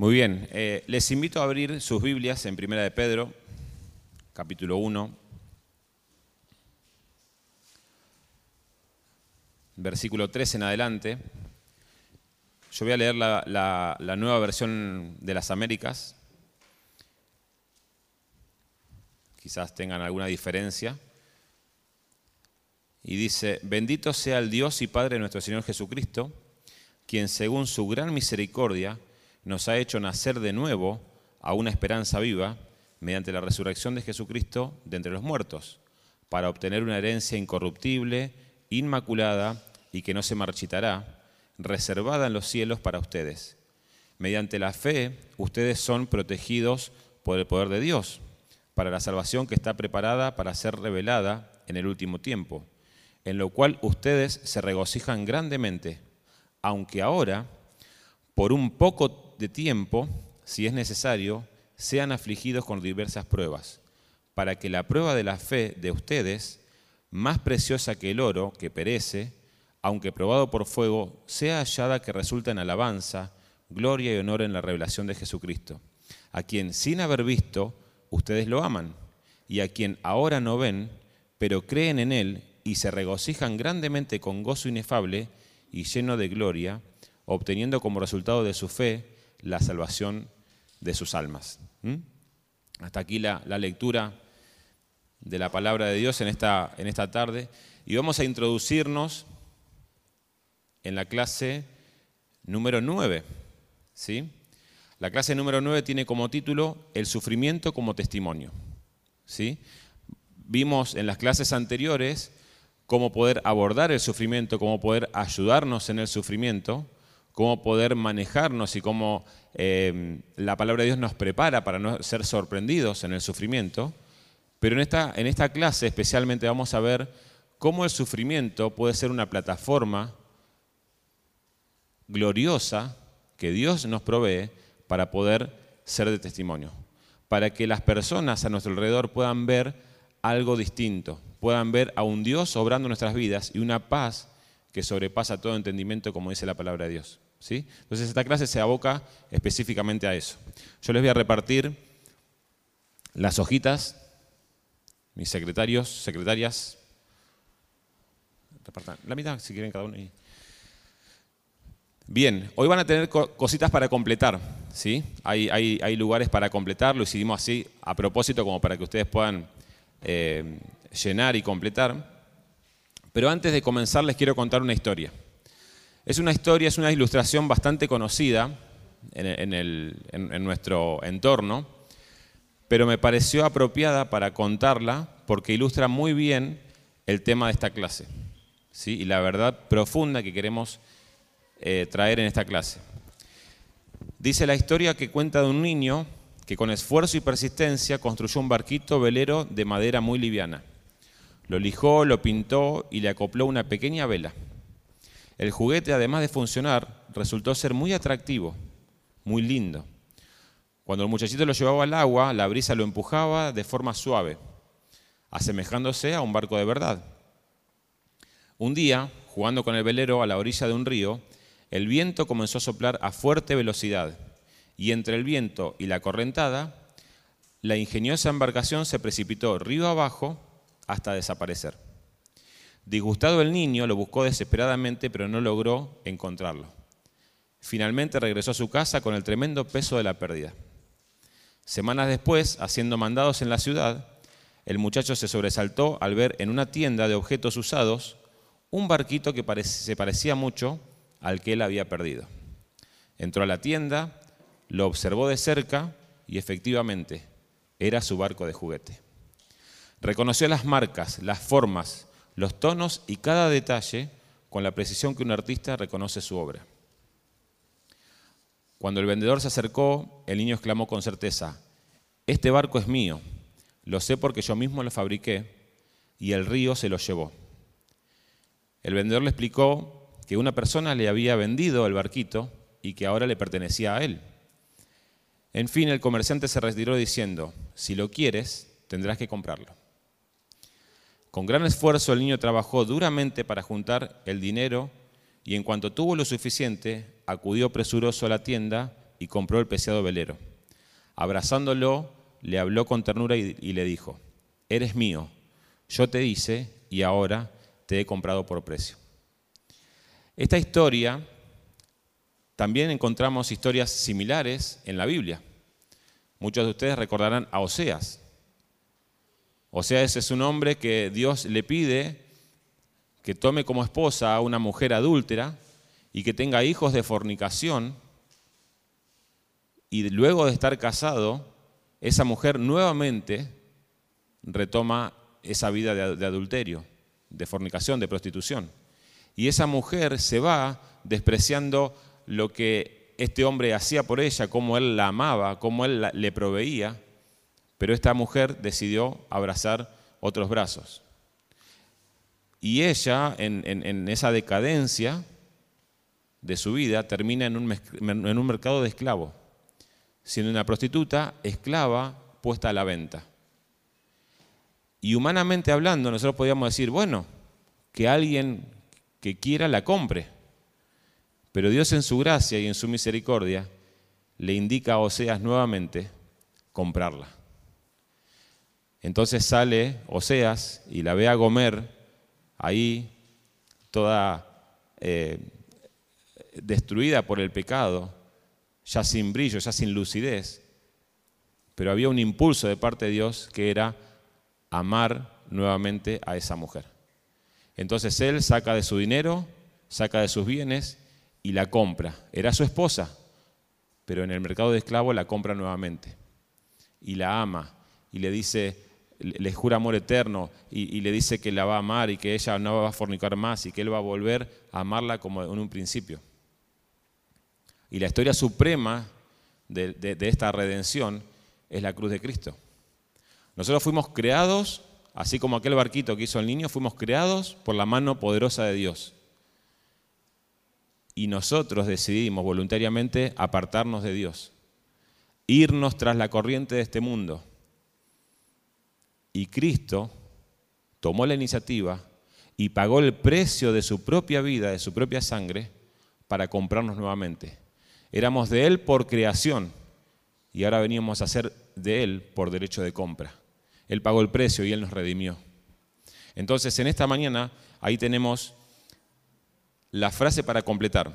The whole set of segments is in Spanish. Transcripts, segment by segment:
Muy bien, eh, les invito a abrir sus Biblias en Primera de Pedro, capítulo 1, versículo 3 en adelante. Yo voy a leer la, la- la nueva versión de las Américas. Quizás tengan alguna diferencia. Y dice, bendito sea el Dios y Padre de nuestro Señor Jesucristo, quien según su gran misericordia nos ha hecho nacer de nuevo a una esperanza viva mediante la resurrección de Jesucristo de entre los muertos, para obtener una herencia incorruptible, inmaculada y que no se marchitará, reservada en los cielos para ustedes. Mediante la fe, ustedes son protegidos por el poder de Dios, para la salvación que está preparada para ser revelada en el último tiempo, en lo cual ustedes se regocijan grandemente, aunque ahora, por un poco de tiempo, si es necesario, sean afligidos con diversas pruebas, para que la prueba de la fe de ustedes, más preciosa que el oro que perece, aunque probado por fuego, sea hallada que resulta en alabanza, gloria y honor en la revelación de Jesucristo, a quien sin haber visto, ustedes lo aman, y a quien ahora no ven, pero creen en Él y se regocijan grandemente con gozo inefable y lleno de gloria, obteniendo como resultado de su fe la salvación de sus almas. ¿Mm? Hasta aquí la, la lectura de la palabra de Dios en esta, en esta tarde. Y vamos a introducirnos en la clase número 9. ¿sí? La clase número 9 tiene como título El sufrimiento como testimonio. ¿sí? Vimos en las clases anteriores cómo poder abordar el sufrimiento, cómo poder ayudarnos en el sufrimiento, cómo poder manejarnos y cómo eh, la palabra de Dios nos prepara para no ser sorprendidos en el sufrimiento. Pero en esta, en esta clase especialmente vamos a ver cómo el sufrimiento puede ser una plataforma gloriosa que Dios nos provee para poder ser de testimonio, para que las personas a nuestro alrededor puedan ver algo distinto, puedan ver a un Dios obrando nuestras vidas y una paz que sobrepasa todo entendimiento, como dice la palabra de Dios. ¿sí? Entonces esta clase se aboca específicamente a eso. Yo les voy a repartir las hojitas, mis secretarios, secretarias, repartan la mitad si quieren cada uno. Bien, hoy van a tener co- cositas para completar, ¿sí? Hay, hay- hay lugares para completar, lo hicimos así a propósito como para que ustedes puedan eh, llenar y completar. Pero antes de comenzar les quiero contar una historia. Es una historia, es una ilustración bastante conocida en, nuestro entorno, pero me pareció apropiada para contarla porque ilustra muy bien el tema de esta clase ¿sí? y la verdad profunda que queremos eh, traer en esta clase. Dice la historia que cuenta de un niño que con esfuerzo y persistencia construyó un barquito velero de madera muy liviana. Lo lijó, lo pintó y le acopló una pequeña vela. El juguete, además de funcionar, resultó ser muy atractivo, muy lindo. Cuando el muchachito lo llevaba al agua, la brisa lo empujaba de forma suave, asemejándose a un barco de verdad. Un día, jugando con el velero a la orilla de un río, el viento comenzó a soplar a fuerte velocidad y entre el viento y la correntada, la ingeniosa embarcación se precipitó río abajo hasta desaparecer. Disgustado el niño lo buscó desesperadamente, pero no logró encontrarlo. Finalmente regresó a su casa con el tremendo peso de la pérdida. Semanas después, haciendo mandados en la ciudad, el muchacho se sobresaltó al ver en una tienda de objetos usados un barquito que se parecía mucho al que él había perdido. Entró a la tienda, lo observó de cerca y efectivamente era su barco de juguete. Reconoció las marcas, las formas, los tonos y cada detalle con la precisión que un artista reconoce su obra. Cuando el vendedor se acercó, el niño exclamó con certeza, este barco es mío, lo sé porque yo mismo lo fabriqué y el río se lo llevó. El vendedor le explicó que una persona le había vendido el barquito y que ahora le pertenecía a él. En fin, el comerciante se retiró diciendo, si lo quieres, tendrás que comprarlo. Con gran esfuerzo el niño trabajó duramente para juntar el dinero y en cuanto tuvo lo suficiente, acudió presuroso a la tienda y compró el preciado velero. Abrazándolo, le habló con ternura y, y le dijo, eres mío, yo te hice y ahora te he comprado por precio. Esta historia, también encontramos historias similares en la Biblia. Muchos de ustedes recordarán a Oseas. Oseas es un hombre que Dios le pide que tome como esposa a una mujer adúltera y que tenga hijos de fornicación. Y luego de estar casado, esa mujer nuevamente retoma esa vida de, adulterio, de fornicación, de prostitución. Y esa mujer se va despreciando lo que este hombre hacía por ella, cómo él la amaba, cómo él le proveía, pero esta mujer decidió abrazar otros brazos. Y ella, en, esa decadencia de su vida, termina en un, en un mercado de esclavos, siendo una prostituta esclava puesta a la venta. Y humanamente hablando, nosotros podríamos decir, bueno, que alguien que quiera la compre. Pero Dios en su gracia y en su misericordia le indica a Oseas nuevamente comprarla. Entonces sale Oseas y la ve a Gomer ahí toda eh, destruida por el pecado, ya sin brillo, ya sin lucidez. Pero había un impulso de parte de Dios que era amar nuevamente a esa mujer. Entonces él saca de su dinero, saca de sus bienes y la compra. Era su esposa, pero en el mercado de esclavos la compra nuevamente. Y la ama y le dice, le jura amor eterno y, le dice que la va a amar y que ella no va a fornicar más y que él va a volver a amarla como en un principio. Y la historia suprema de esta redención es la cruz de Cristo. Nosotros fuimos creados, así como aquel barquito que hizo el niño, fuimos creados por la mano poderosa de Dios. Y nosotros decidimos voluntariamente apartarnos de Dios, irnos tras la corriente de este mundo. Y Cristo tomó la iniciativa y pagó el precio de su propia vida, de su propia sangre, para comprarnos nuevamente. Éramos de Él por creación y ahora veníamos a ser de Él por derecho de compra. Él pagó el precio y Él nos redimió. Entonces, en esta mañana, ahí tenemos la frase para completar.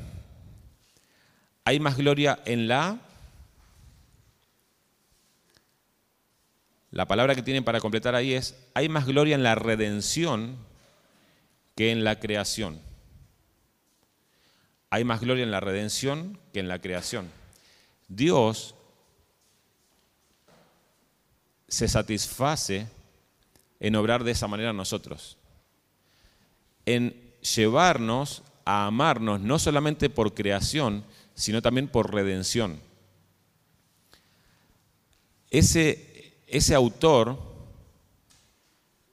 Hay más gloria en la... La palabra que tienen para completar ahí es, hay más gloria en la redención que en la creación. Hay más gloria en la redención que en la creación. Dios se satisface en obrar de esa manera nosotros, en llevarnos a amarnos no solamente por creación, sino también por redención. Ese, ese autor,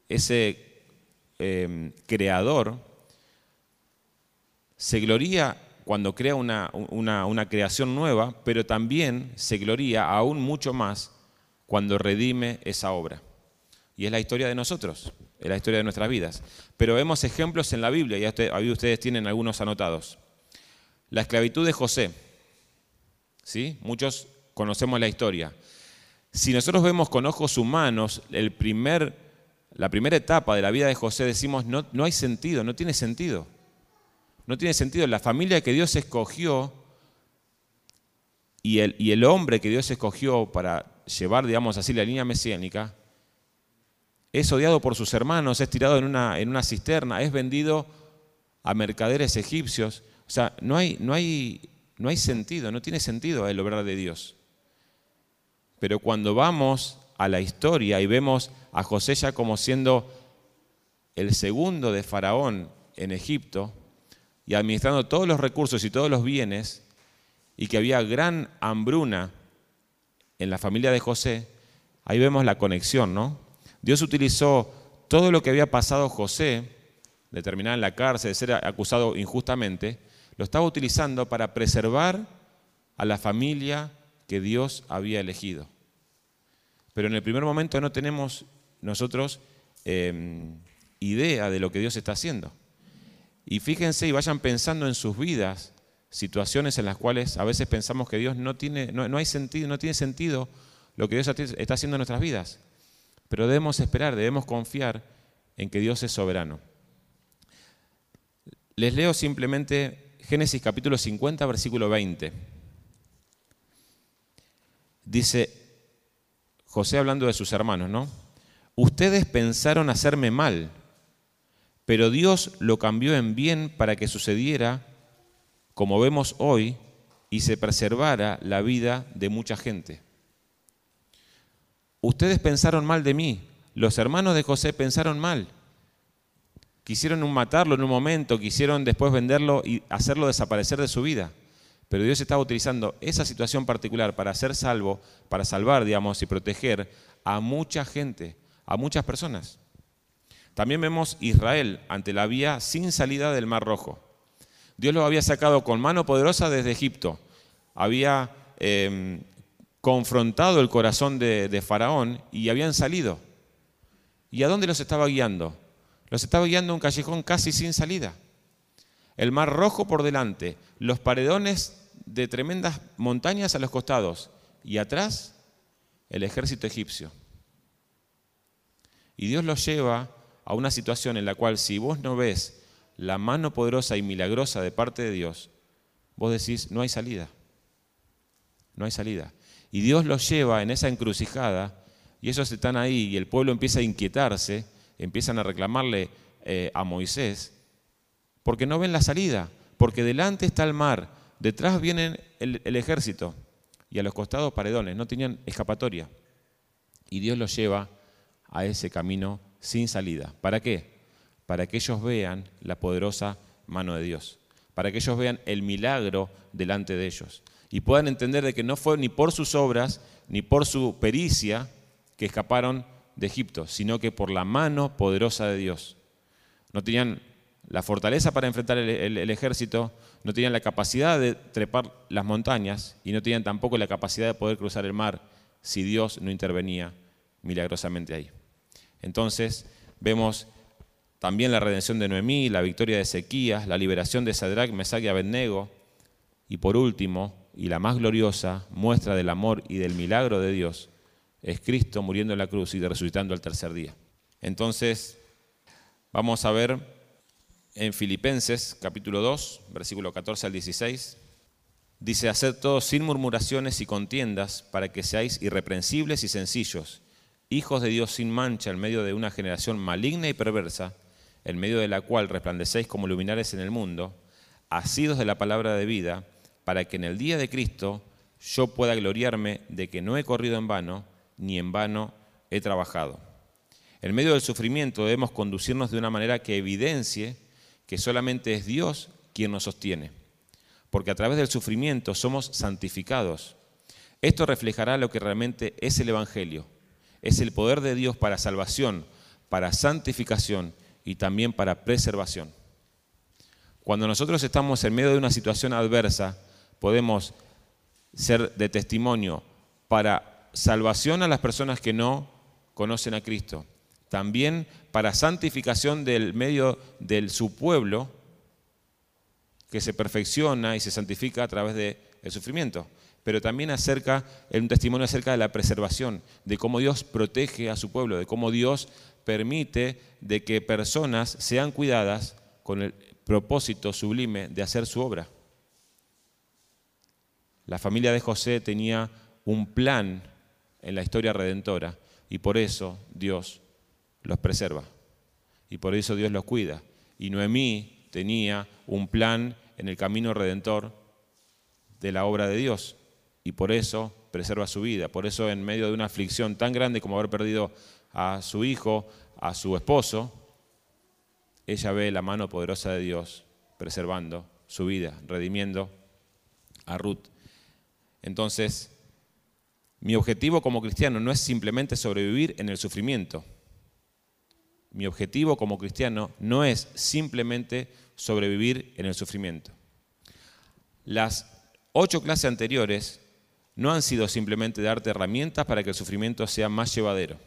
ese em, creador, se gloría cuando crea una, una creación nueva, pero también se gloría aún mucho más cuando redime esa obra. Y es la historia de nosotros, es la historia de nuestras vidas. Pero vemos ejemplos en la Biblia, y ahí ustedes tienen algunos anotados. La esclavitud de José. ¿Sí? Muchos conocemos la historia. Si nosotros vemos con ojos humanos la primera etapa de la vida de José, decimos, no, no hay sentido, no tiene sentido. No tiene sentido. La familia que Dios escogió y el, y el hombre que Dios escogió para llevar, digamos así, la línea mesiánica, es odiado por sus hermanos, es tirado en una, en una cisterna, es vendido a mercaderes egipcios. O sea, no hay, no hay, no hay sentido, no tiene sentido el obrar de Dios. Pero cuando vamos a la historia y vemos a José ya como siendo el segundo de Faraón en Egipto y administrando todos los recursos y todos los bienes, y que había gran hambruna en la familia de José, ahí vemos la conexión, ¿no? Dios utilizó todo lo que había pasado José, de terminar en la cárcel, de ser acusado injustamente, lo estaba utilizando para preservar a la familia que Dios había elegido. Pero en el primer momento no tenemos nosotros em, idea de lo que Dios está haciendo. Y fíjense y vayan pensando en sus vidas situaciones en las cuales a veces pensamos que Dios no tiene, no, hay sentido, no tiene sentido lo que Dios está haciendo en nuestras vidas. Pero debemos esperar, debemos confiar en que Dios es soberano. Les leo simplemente Génesis capítulo 50, versículo 20. Dice José hablando de sus hermanos, ¿no? Ustedes pensaron hacerme mal, pero Dios lo cambió en bien para que sucediera como vemos hoy, y se preservara la vida de mucha gente. Ustedes pensaron mal de mí, los hermanos de José pensaron mal. Quisieron matarlo en un momento, quisieron después venderlo y hacerlo desaparecer de su vida. Pero Dios estaba utilizando esa situación particular para hacer salvo, para salvar, digamos, y proteger a mucha gente, a muchas personas. También vemos Israel ante la vía sin salida del Mar Rojo. Dios los había sacado con mano poderosa desde Egipto. Había em, confrontado el corazón de, de Faraón y habían salido. ¿Y a dónde los estaba guiando? Los estaba guiando a un callejón casi sin salida. El mar rojo por delante, los paredones de tremendas montañas a los costados y atrás el ejército egipcio. Y Dios los lleva a una situación en la cual si vos no ves la mano poderosa y milagrosa de parte de Dios, vos decís, no hay salida. No hay salida. Y Dios los lleva en esa encrucijada y ellos están ahí y el pueblo empieza a inquietarse, empiezan a reclamarle eh, a Moisés, porque no ven la salida, porque delante está el mar, detrás viene el, el ejército y a los costados paredones, no tenían escapatoria. Y Dios los lleva a ese camino sin salida. ¿Para qué? para que ellos vean la poderosa mano de Dios, para que ellos vean el milagro delante de ellos y puedan entender de que no fue ni por sus obras ni por su pericia que escaparon de Egipto, sino que por la mano poderosa de Dios. No tenían la fortaleza para enfrentar el, ejército, no tenían la capacidad de trepar las montañas y no tenían tampoco la capacidad de poder cruzar el mar si Dios no intervenía milagrosamente ahí. Entonces vemos también la redención de Noemí, la victoria de Ezequías, la liberación de Sadrach, Mesach y Abednego, y por último, y la más gloriosa muestra del amor y del milagro de Dios, es Cristo muriendo en la cruz y resucitando al tercer día. Entonces, vamos a ver en Filipenses capítulo 2, versículo 14 al 16, dice, haced todo sin murmuraciones y contiendas para que seáis irreprensibles y sencillos, hijos de Dios sin mancha en medio de una generación maligna y perversa, en medio de la cual resplandecéis como luminares en el mundo, asidos de la palabra de vida, para que en el día de Cristo yo pueda gloriarme de que no he corrido en vano, ni en vano he trabajado. En medio del sufrimiento debemos conducirnos de una manera que evidencie que solamente es Dios quien nos sostiene, porque a través del sufrimiento somos santificados. Esto reflejará lo que realmente es el Evangelio, es el poder de Dios para salvación, para santificación y también para preservación. Cuando nosotros estamos en medio de una situación adversa, podemos ser de testimonio para salvación a las personas que no conocen a Cristo, también para santificación del medio de su pueblo, que se perfecciona y se santifica a través del sufrimiento, pero también acerca, un testimonio acerca de la preservación, de cómo Dios protege a su pueblo, de cómo Dios permite de que personas sean cuidadas con el propósito sublime de hacer su obra. La familia de José tenía un plan en la historia redentora y por eso Dios los preserva y por eso Dios los cuida. Y Noemí tenía un plan en el camino redentor de la obra de Dios y por eso preserva su vida. Por eso en medio de una aflicción tan grande como haber perdido a su hijo, a su esposo, ella ve la mano poderosa de Dios preservando su vida, redimiendo a Ruth. Entonces, mi objetivo como cristiano no es simplemente sobrevivir en el sufrimiento. Mi objetivo como cristiano no es simplemente sobrevivir en el sufrimiento. Las ocho clases anteriores no han sido simplemente darte herramientas para que el sufrimiento sea más llevadero.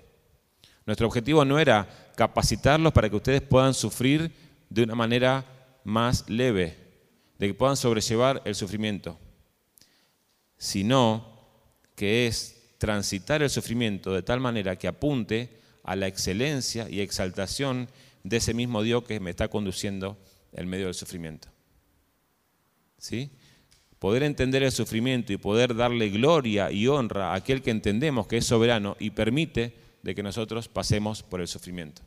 Nuestro objetivo no era capacitarlos para que ustedes puedan sufrir de una manera más leve, de que puedan sobrellevar el sufrimiento, sino que es transitar el sufrimiento de tal manera que apunte a la excelencia y exaltación de ese mismo Dios que me está conduciendo en medio del sufrimiento. ¿Sí? Poder entender el sufrimiento y poder darle gloria y honra a aquel que entendemos que es soberano y permite de que nosotros pasemos por el sufrimiento.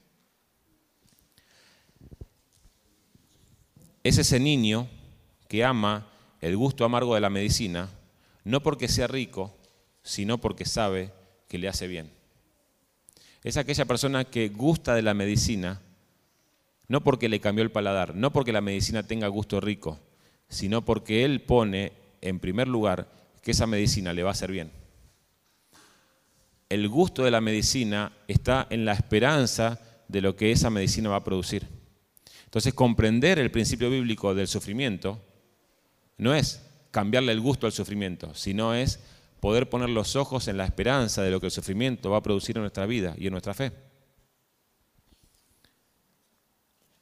Es ese niño que ama el gusto amargo de la medicina, no porque sea rico, sino porque sabe que le hace bien. Es aquella persona que gusta de la medicina, no porque le cambió el paladar, no porque la medicina tenga gusto rico, sino porque él pone en primer lugar que esa medicina le va a hacer bien. El gusto de la medicina está en la esperanza de lo que esa medicina va a producir. Entonces, comprender el principio bíblico del sufrimiento no es cambiarle el gusto al sufrimiento, sino es poder poner los ojos en la esperanza de lo que el sufrimiento va a producir en nuestra vida y en nuestra fe.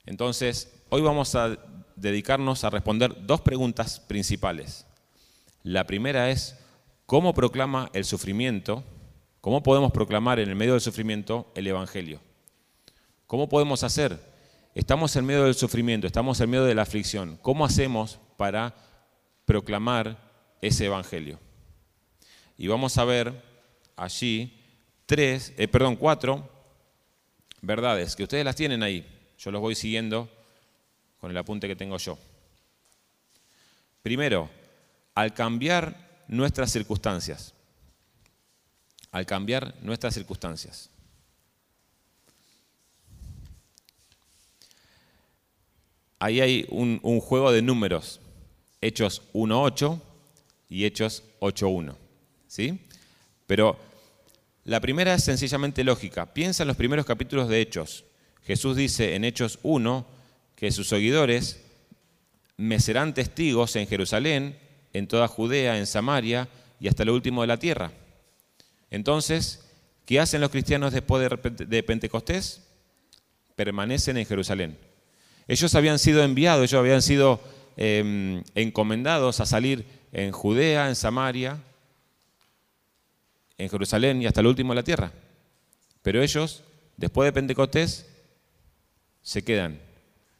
Entonces, hoy vamos a dedicarnos a responder dos preguntas principales. La primera es, ¿cómo proclama el sufrimiento? ¿Cómo podemos proclamar en el medio del sufrimiento el Evangelio? ¿Cómo podemos hacer? Estamos en medio del sufrimiento, estamos en medio de la aflicción. ¿Cómo hacemos para proclamar ese Evangelio? Y vamos a ver allí tres, eh, perdón, cuatro verdades que ustedes las tienen ahí. Yo los voy siguiendo con el apunte que tengo yo. Primero, al cambiar nuestras circunstancias, al cambiar nuestras circunstancias. Ahí hay un, juego de números, Hechos 1.8 y Hechos 8.1. ¿sí? Pero la primera es sencillamente lógica. Piensa en los primeros capítulos de Hechos. Jesús dice en Hechos 1 que sus seguidores me serán testigos en Jerusalén, en toda Judea, en Samaria y hasta lo último de la tierra. Entonces, ¿qué hacen los cristianos después de Pentecostés? Permanecen en Jerusalén. Ellos habían sido enviados, ellos habían sido em, encomendados a salir en Judea, en Samaria en Jerusalén y hasta el último de la tierra. Pero ellos, después de Pentecostés, se quedan.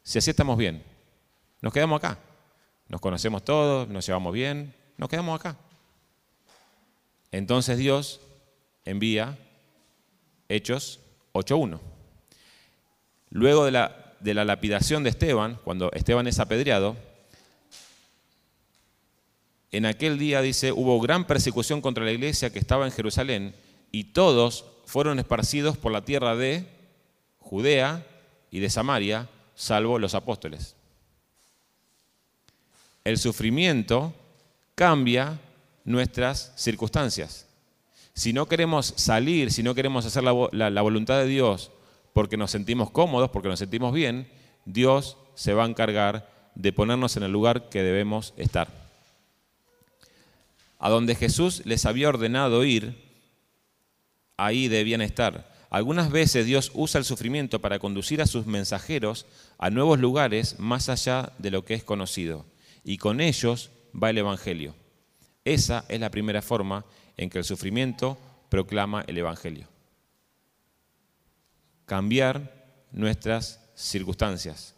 Si así estamos bien, nos quedamos acá. Nos conocemos todos, nos llevamos bien, nos quedamos acá. Entonces Dios envía Hechos 8.1. Luego de la, de la lapidación de Esteban, cuando Esteban es apedreado, en aquel día, dice, hubo gran persecución contra la iglesia que estaba en Jerusalén y todos fueron esparcidos por la tierra de Judea y de Samaria, salvo los apóstoles. El sufrimiento cambia nuestras circunstancias. Si no queremos salir, si no queremos hacer la, voluntad de Dios porque nos sentimos cómodos, porque nos sentimos bien, Dios se va a encargar de ponernos en el lugar que debemos estar a donde Jesús les había ordenado ir, ahí debían estar. Algunas veces Dios usa el sufrimiento para conducir a sus mensajeros a nuevos lugares más allá de lo que es conocido. Y con ellos va el Evangelio. Esa es la primera forma en que el sufrimiento proclama el Evangelio. Cambiar nuestras circunstancias,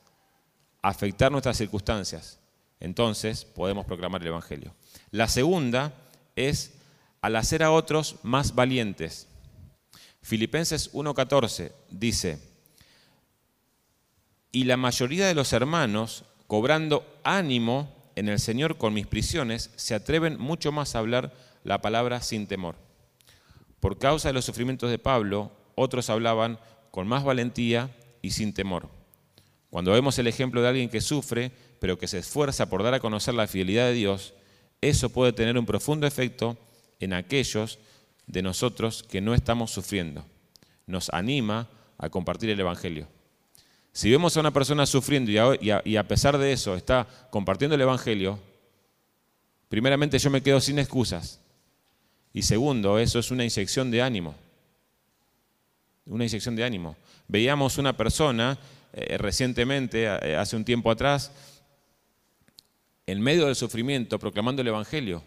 afectar nuestras circunstancias. Entonces podemos proclamar el Evangelio. La segunda es al hacer a otros más valientes. Filipenses 1.14 dice, y la mayoría de los hermanos, cobrando ánimo en el Señor con mis prisiones, se atreven mucho más a hablar la palabra sin temor. Por causa de los sufrimientos de Pablo, otros hablaban con más valentía y sin temor. Cuando vemos el ejemplo de alguien que sufre, pero que se esfuerza por dar a conocer la fidelidad de Dios, eso puede tener un profundo efecto en aquellos de nosotros que no estamos sufriendo. Nos anima a compartir el Evangelio. Si vemos a una persona sufriendo y a, pesar de eso está compartiendo el Evangelio, primeramente yo me quedo sin excusas. Y segundo, eso es una inyección de ánimo. Una inyección de ánimo. Veíamos una persona eh, recientemente, eh, hace un tiempo atrás, en medio del sufrimiento proclamando el Evangelio.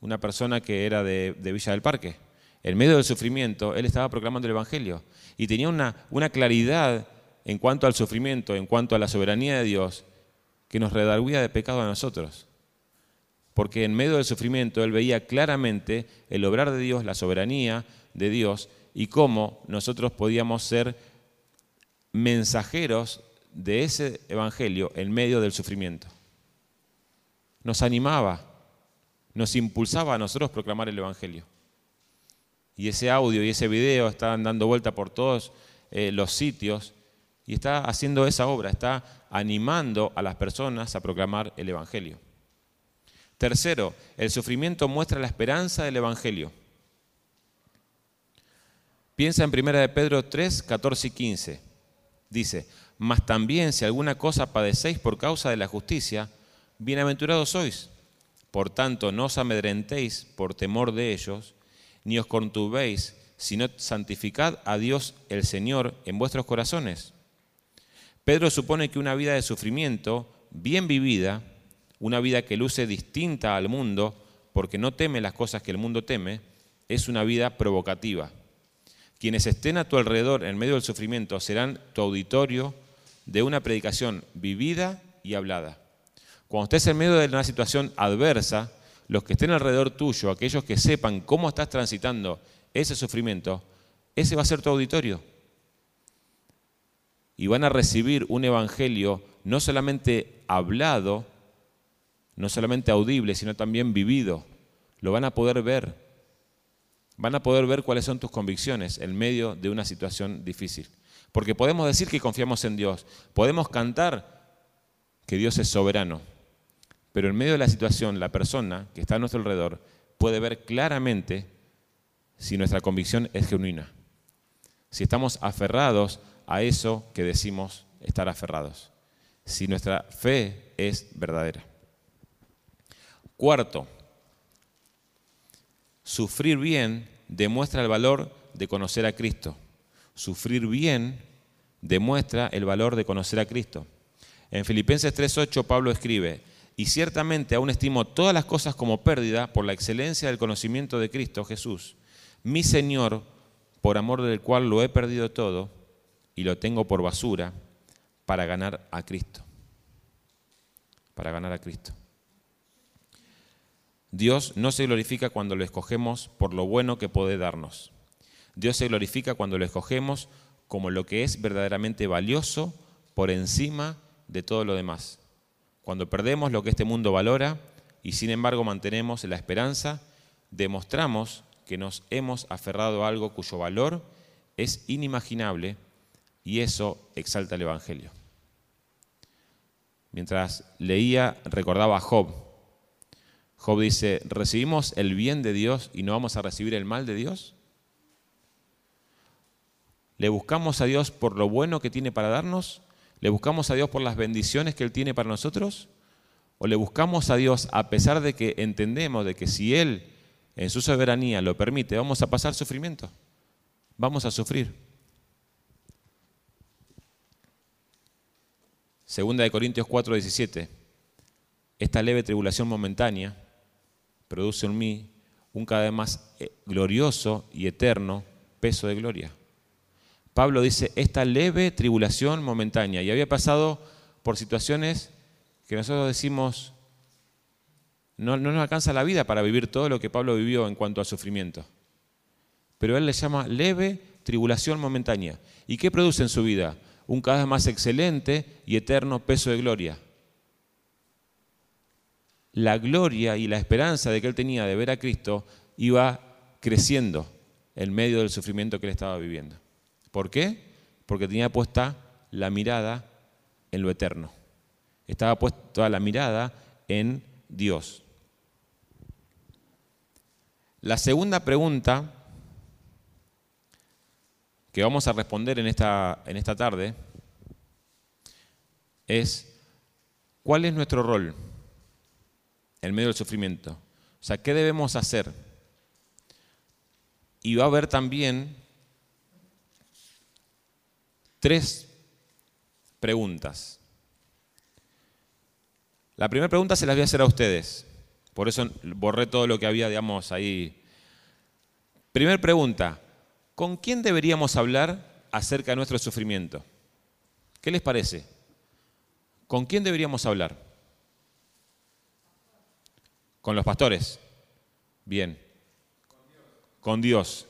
Una persona que era de, Villa del Parque. En medio del sufrimiento, él estaba proclamando el Evangelio. Y tenía una, una claridad en cuanto al sufrimiento, en cuanto a la soberanía de Dios, que nos redarguía de pecado a nosotros. Porque en medio del sufrimiento él veía claramente el obrar de Dios, la soberanía de Dios y cómo nosotros podíamos ser mensajeros de ese evangelio en medio del sufrimiento. Nos animaba, nos impulsaba a nosotros proclamar el evangelio. Y ese audio y ese video están dando vuelta por todos eh, los sitios y está haciendo esa obra, está animando a las personas a proclamar el evangelio. Tercero, el sufrimiento muestra la esperanza del evangelio. Piensa en 1 de Pedro 3, 14 y 15. Dice, mas también si alguna cosa padecéis por causa de la justicia, bienaventurados sois. Por tanto, no os amedrentéis por temor de ellos, ni os contubéis, sino santificad a Dios el Señor en vuestros corazones. Pedro supone que una vida de sufrimiento, bien vivida, una vida que luce distinta al mundo, porque no teme las cosas que el mundo teme, es una vida provocativa. Quienes estén a tu alrededor en medio del sufrimiento serán tu auditorio, de una predicación vivida y hablada. Cuando estés en medio de una situación adversa, los que estén alrededor tuyo, aquellos que sepan cómo estás transitando ese sufrimiento, ese va a ser tu auditorio. Y van a recibir un evangelio no solamente hablado, no solamente audible, sino también vivido. Lo van a poder ver. Van a poder ver cuáles son tus convicciones en medio de una situación difícil. Porque podemos decir que confiamos en Dios, podemos cantar que Dios es soberano, pero en medio de la situación la persona que está a nuestro alrededor puede ver claramente si nuestra convicción es genuina, si estamos aferrados a eso que decimos estar aferrados, si nuestra fe es verdadera. Cuarto, sufrir bien demuestra el valor de conocer a Cristo. Sufrir bien demuestra el valor de conocer a Cristo. En Filipenses 3.8 Pablo escribe, y ciertamente aún estimo todas las cosas como pérdida por la excelencia del conocimiento de Cristo Jesús, mi Señor, por amor del cual lo he perdido todo y lo tengo por basura para ganar a Cristo. Para ganar a Cristo. Dios no se glorifica cuando lo escogemos por lo bueno que puede darnos. Dios se glorifica cuando lo escogemos como lo que es verdaderamente valioso por encima de todo lo demás. Cuando perdemos lo que este mundo valora y sin embargo mantenemos la esperanza, demostramos que nos hemos aferrado a algo cuyo valor es inimaginable y eso exalta el Evangelio. Mientras leía, recordaba a Job. Job dice, ¿recibimos el bien de Dios y no vamos a recibir el mal de Dios? ¿Le buscamos a Dios por lo bueno que tiene para darnos? ¿Le buscamos a Dios por las bendiciones que Él tiene para nosotros? ¿O le buscamos a Dios a pesar de que entendemos de que si Él en su soberanía lo permite, vamos a pasar sufrimiento? Vamos a sufrir. Segunda de Corintios 4, 17. Esta leve tribulación momentánea produce en mí un cada vez más eh, glorioso y eterno peso de gloria. Pablo dice, esta leve tribulación momentánea, y había pasado por situaciones que nosotros decimos, no, no nos alcanza la vida para vivir todo lo que Pablo vivió en cuanto al sufrimiento. Pero él le llama leve tribulación momentánea. ¿Y qué produce en su vida? Un cada vez más excelente y eterno peso de gloria. La gloria y la esperanza de que él tenía de ver a Cristo iba creciendo en medio del sufrimiento que él estaba viviendo. ¿Por qué? Porque tenía puesta la mirada en lo eterno. Estaba puesta la mirada en Dios. La segunda pregunta que vamos a responder en esta, en esta tarde es, ¿cuál es nuestro rol en medio del sufrimiento? O sea, ¿qué debemos hacer? Y va a haber también tres preguntas. La primera pregunta se las voy a hacer a ustedes. Por eso borré todo lo que había, digamos, ahí. Primera pregunta, ¿con quién deberíamos hablar acerca de nuestro sufrimiento? ¿Qué les parece? ¿Con quién deberíamos hablar? Con los pastores. Bien. Con Dios.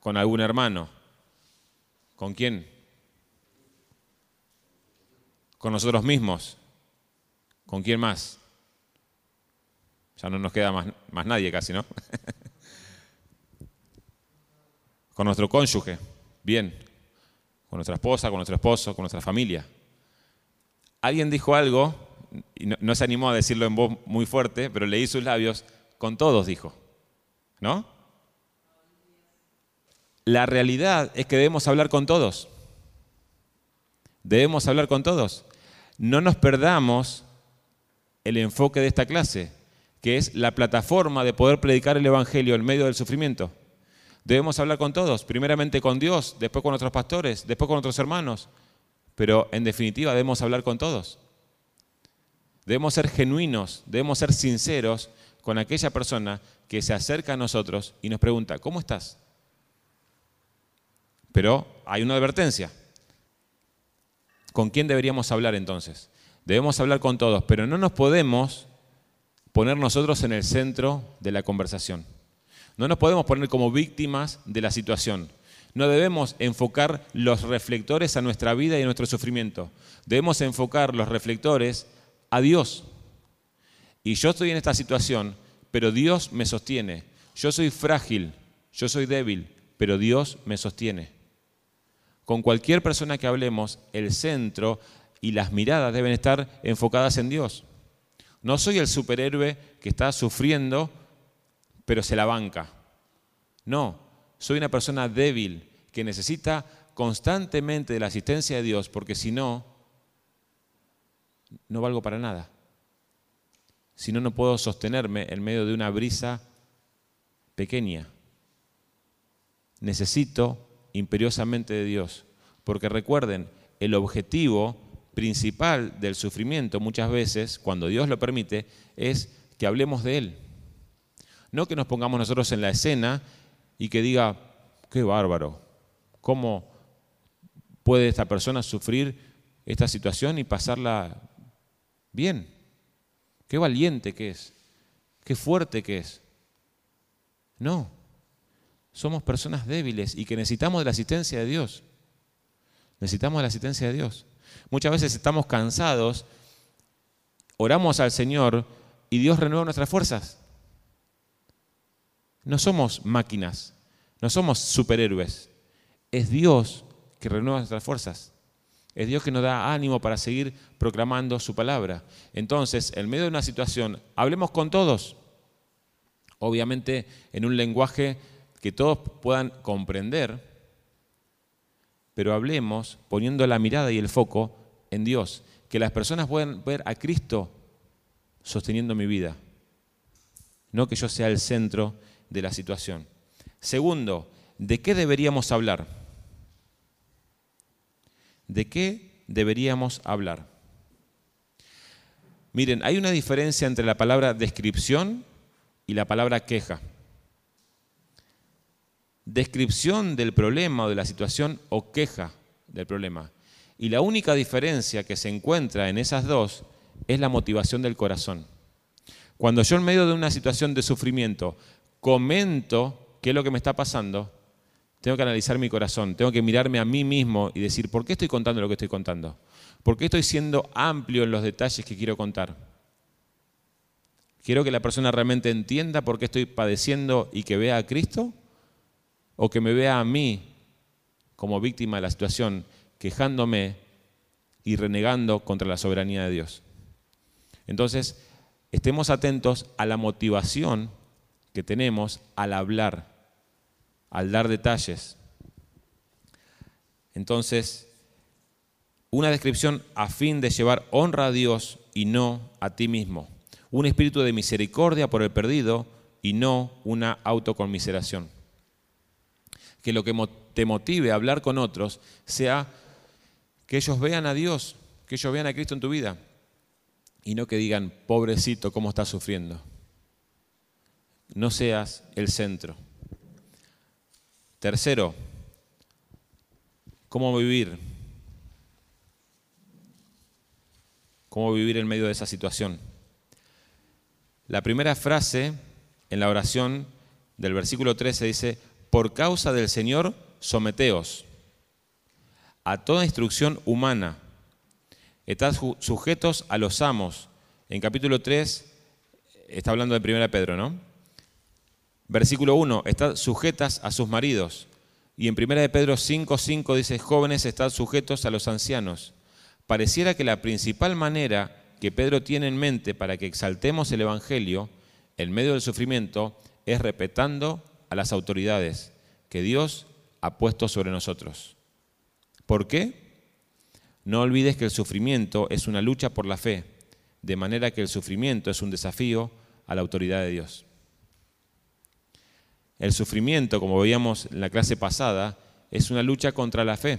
Con algún hermano. ¿Con quién? Con nosotros mismos. ¿Con quién más? Ya no nos queda más, más nadie casi, ¿no? con nuestro cónyuge. Bien. Con nuestra esposa, con nuestro esposo, con nuestra familia. Alguien dijo algo, y no, no se animó a decirlo en voz muy fuerte, pero leí sus labios, con todos dijo. ¿No? La realidad es que debemos hablar con todos. Debemos hablar con todos. No nos perdamos el enfoque de esta clase, que es la plataforma de poder predicar el Evangelio en medio del sufrimiento. Debemos hablar con todos, primeramente con Dios, después con nuestros pastores, después con otros hermanos, pero en definitiva debemos hablar con todos. Debemos ser genuinos, debemos ser sinceros con aquella persona que se acerca a nosotros y nos pregunta, ¿cómo estás? Pero hay una advertencia. ¿Con quién deberíamos hablar entonces? Debemos hablar con todos, pero no nos podemos poner nosotros en el centro de la conversación. No nos podemos poner como víctimas de la situación. No debemos enfocar los reflectores a nuestra vida y a nuestro sufrimiento. Debemos enfocar los reflectores a Dios. Y yo estoy en esta situación, pero Dios me sostiene. Yo soy frágil, yo soy débil, pero Dios me sostiene. Con cualquier persona que hablemos, el centro y las miradas deben estar enfocadas en Dios. No soy el superhéroe que está sufriendo, pero se la banca. No, soy una persona débil que necesita constantemente de la asistencia de Dios, porque si no, no valgo para nada. Si no, no puedo sostenerme en medio de una brisa pequeña. Necesito imperiosamente de Dios, porque recuerden, el objetivo principal del sufrimiento muchas veces, cuando Dios lo permite, es que hablemos de Él. No que nos pongamos nosotros en la escena y que diga, qué bárbaro, ¿cómo puede esta persona sufrir esta situación y pasarla bien? Qué valiente que es, qué fuerte que es. No, somos personas débiles y que necesitamos de la asistencia de Dios. Necesitamos de la asistencia de Dios. Muchas veces estamos cansados, oramos al Señor y Dios renueva nuestras fuerzas. No somos máquinas, no somos superhéroes. Es Dios que renueva nuestras fuerzas. Es Dios que nos da ánimo para seguir proclamando su palabra. Entonces, en medio de una situación, hablemos con todos. Obviamente en un lenguaje que todos puedan comprender, pero hablemos poniendo la mirada y el foco en Dios, que las personas puedan ver a Cristo sosteniendo mi vida, no que yo sea el centro de la situación. Segundo, ¿de qué deberíamos hablar? ¿De qué deberíamos hablar? Miren, hay una diferencia entre la palabra descripción y la palabra queja. Descripción del problema o de la situación o queja del problema. Y la única diferencia que se encuentra en esas dos es la motivación del corazón. Cuando yo en medio de una situación de sufrimiento comento qué es lo que me está pasando, tengo que analizar mi corazón, tengo que mirarme a mí mismo y decir, ¿por qué estoy contando lo que estoy contando? ¿Por qué estoy siendo amplio en los detalles que quiero contar? ¿Quiero que la persona realmente entienda por qué estoy padeciendo y que vea a Cristo? ¿O que me vea a mí como víctima de la situación quejándome y renegando contra la soberanía de Dios. Entonces, estemos atentos a la motivación que tenemos al hablar, al dar detalles. Entonces, una descripción a fin de llevar honra a Dios y no a ti mismo. Un espíritu de misericordia por el perdido y no una autoconmiseración. Que lo que te motive a hablar con otros sea que ellos vean a Dios, que ellos vean a Cristo en tu vida, y no que digan, pobrecito, ¿cómo está sufriendo? No seas el centro. Tercero, ¿cómo vivir? ¿Cómo vivir en medio de esa situación? La primera frase en la oración del versículo 13 dice, por causa del Señor, someteos a toda instrucción humana. Estad sujetos a los amos. En capítulo 3 está hablando de 1 Pedro, ¿no? Versículo 1, estad sujetas a sus maridos. Y en 1 Pedro 5, 5 dice, jóvenes, estad sujetos a los ancianos. Pareciera que la principal manera que Pedro tiene en mente para que exaltemos el Evangelio en medio del sufrimiento es respetando a las autoridades que Dios ha puesto sobre nosotros. ¿Por qué? No olvides que el sufrimiento es una lucha por la fe, de manera que el sufrimiento es un desafío a la autoridad de Dios. El sufrimiento, como veíamos en la clase pasada, es una lucha contra la fe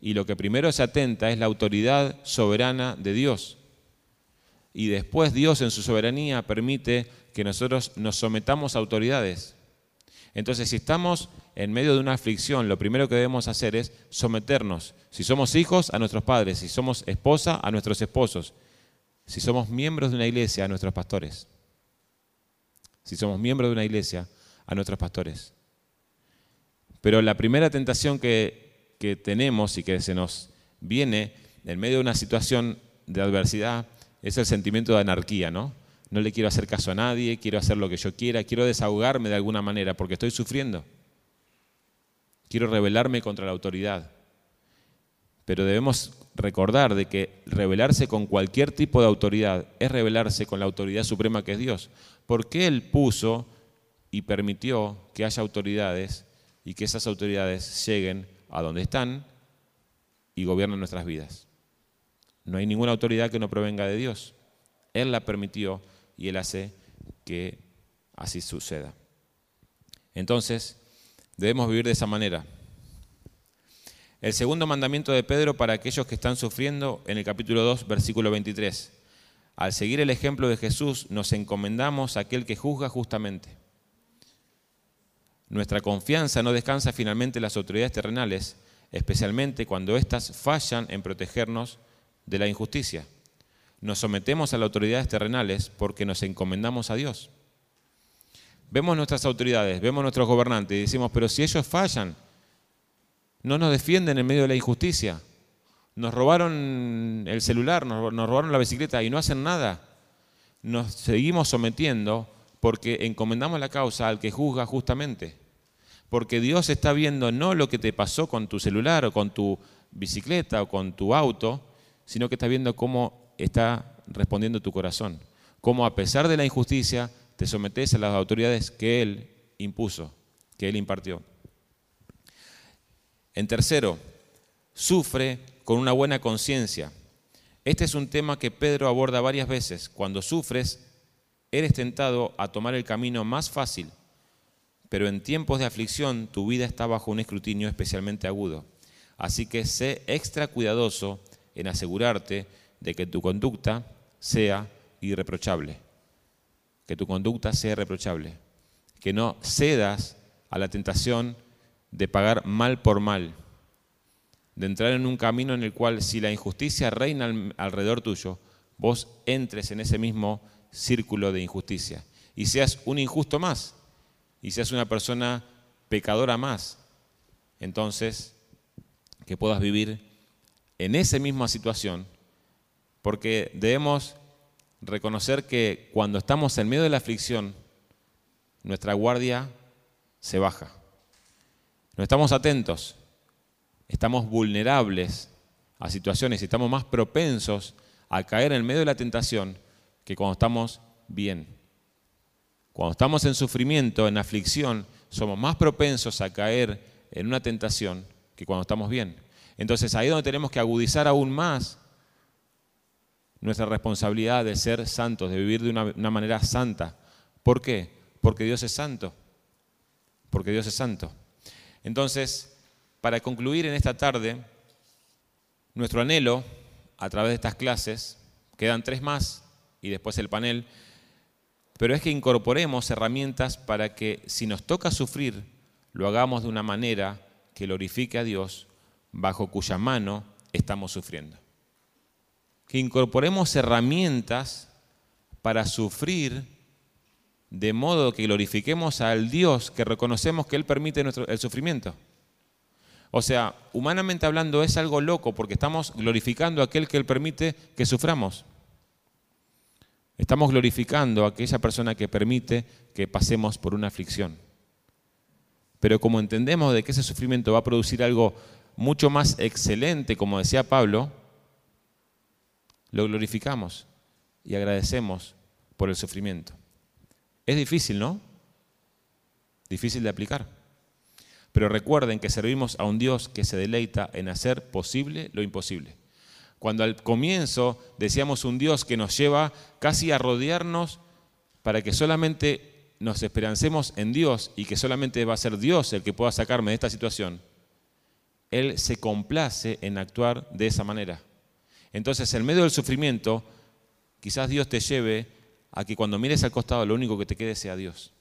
y lo que primero se atenta es la autoridad soberana de Dios. Y después Dios en su soberanía permite que nosotros nos sometamos a autoridades. Entonces, si estamos en medio de una aflicción, lo primero que debemos hacer es someternos. Si somos hijos, a nuestros padres. Si somos esposa, a nuestros esposos. Si somos miembros de una iglesia, a nuestros pastores. Si somos miembros de una iglesia, a nuestros pastores. Pero la primera tentación que que tenemos y que se nos viene en medio de una situación de adversidad es el sentimiento de anarquía, ¿no? No le quiero hacer caso a nadie, quiero hacer lo que yo quiera, quiero desahogarme de alguna manera porque estoy sufriendo. Quiero rebelarme contra la autoridad. Pero debemos recordar de que rebelarse con cualquier tipo de autoridad es rebelarse con la autoridad suprema que es Dios. Porque Él puso y permitió que haya autoridades y que esas autoridades lleguen a donde están y gobiernan nuestras vidas. No hay ninguna autoridad que no provenga de Dios. Él la permitió y Él hace que así suceda. Entonces, debemos vivir de esa manera. El segundo mandamiento de Pedro para aquellos que están sufriendo en el capítulo 2, versículo 23. Al seguir el ejemplo de Jesús, nos encomendamos a aquel que juzga justamente. Nuestra confianza no descansa finalmente en las autoridades terrenales, especialmente cuando éstas fallan en protegernos de la injusticia. Nos sometemos a las autoridades terrenales porque nos encomendamos a Dios. Vemos nuestras autoridades, vemos nuestros gobernantes y decimos, pero si ellos fallan, no nos defienden en medio de la injusticia. Nos robaron el celular, nos, robaron la bicicleta y no hacen nada. Nos seguimos sometiendo porque encomendamos la causa al que juzga justamente. Porque Dios está viendo no lo que te pasó con tu celular o con tu bicicleta o con tu auto, sino que está viendo cómo está respondiendo tu corazón. Cómo a pesar de la injusticia te sometes a las autoridades que Él impuso, que Él impartió. En tercero, sufre con una buena conciencia. Este es un tema que Pedro aborda varias veces. Cuando sufres, eres tentado a tomar el camino más fácil, pero en tiempos de aflicción tu vida está bajo un escrutinio especialmente agudo. Así que sé extra cuidadoso en asegurarte de que tu conducta sea irreprochable. Que tu conducta sea irreprochable. Que no cedas a la tentación de pagar mal por mal. De entrar en un camino en el cual si la injusticia reina alrededor tuyo, vos entres en ese mismo círculo de injusticia y seas un injusto más y seas una persona pecadora más, entonces que puedas vivir en esa misma situación, porque debemos reconocer que cuando estamos en medio de la aflicción, nuestra guardia se baja. No estamos atentos, estamos vulnerables a situaciones y estamos más propensos a caer en medio de la tentación que cuando estamos bien. Cuando estamos en sufrimiento, en aflicción, somos más propensos a caer en una tentación que cuando estamos bien. Entonces ahí es donde tenemos que agudizar aún más nuestra responsabilidad de ser santos, de vivir de una, manera santa. ¿Por qué? Porque Dios es santo. Porque Dios es santo. Entonces, para concluir en esta tarde, nuestro anhelo a través de estas clases Quedan tres más y después el panel. Pero es que incorporemos herramientas para que si nos toca sufrir, lo hagamos de una manera que glorifique a Dios, bajo cuya mano estamos sufriendo. Incorporemos herramientas para sufrir de modo que glorifiquemos al Dios que reconocemos que Él permite nuestro, el sufrimiento. O sea, humanamente hablando es algo loco porque estamos glorificando a aquel que Él permite que suframos. Estamos glorificando a aquella persona que permite que pasemos por una aflicción. Pero como entendemos de que ese sufrimiento va a producir algo mucho más excelente, como decía Pablo, lo glorificamos y agradecemos por el sufrimiento. Es difícil, ¿no? Difícil de aplicar. Pero recuerden que servimos a un Dios que se deleita en hacer posible lo imposible. Cuando al comienzo decíamos un Dios que nos lleva casi a rodearnos para que solamente nos esperancemos en Dios y que solamente va a ser Dios el que pueda sacarme de esta situación, Él se complace en actuar de esa manera. Entonces, en medio del sufrimiento, quizás Dios te lleve a que cuando mires al costado lo único que te quede sea Dios.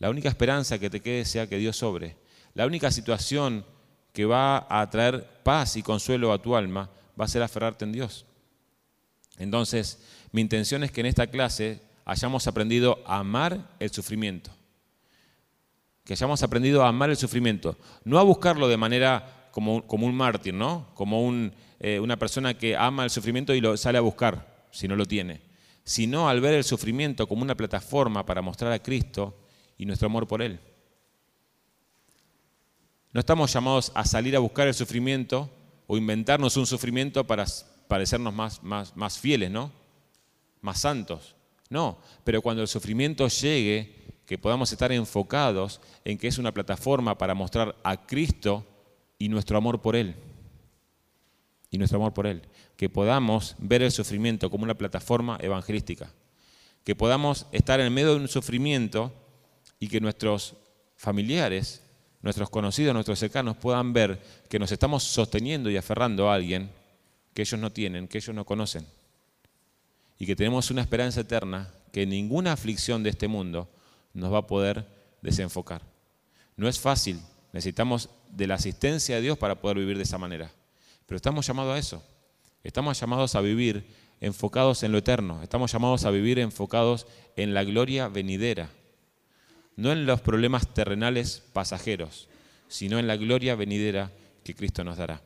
La única esperanza que te quede sea que Dios sobre. La única situación que va a traer paz y consuelo a tu alma va a ser aferrarte en Dios. Entonces, mi intención es que en esta clase hayamos aprendido a amar el sufrimiento. Que hayamos aprendido a amar el sufrimiento. No a buscarlo de manera como, como un mártir, ¿no? Como un, eh, una persona que ama el sufrimiento y lo sale a buscar si no lo tiene. Sino al ver el sufrimiento como una plataforma para mostrar a Cristo y nuestro amor por Él. No estamos llamados a salir a buscar el sufrimiento o inventarnos un sufrimiento para parecernos más, más, más fieles, ¿no? Más santos. No, pero cuando el sufrimiento llegue, que podamos estar enfocados en que es una plataforma para mostrar a Cristo y nuestro amor por Él. Y nuestro amor por Él. Que podamos ver el sufrimiento como una plataforma evangelística. Que podamos estar en medio de un sufrimiento y que nuestros familiares, nuestros conocidos, nuestros cercanos puedan ver que nos estamos sosteniendo y aferrando a alguien que ellos no tienen, que ellos no conocen. Y que tenemos una esperanza eterna que ninguna aflicción de este mundo nos va a poder desenfocar. No es fácil, necesitamos de la asistencia de Dios para poder vivir de esa manera. Pero estamos llamados a eso. Estamos llamados a vivir enfocados en lo eterno. Estamos llamados a vivir enfocados en la gloria venidera no en los problemas terrenales pasajeros, sino en la gloria venidera que Cristo nos dará.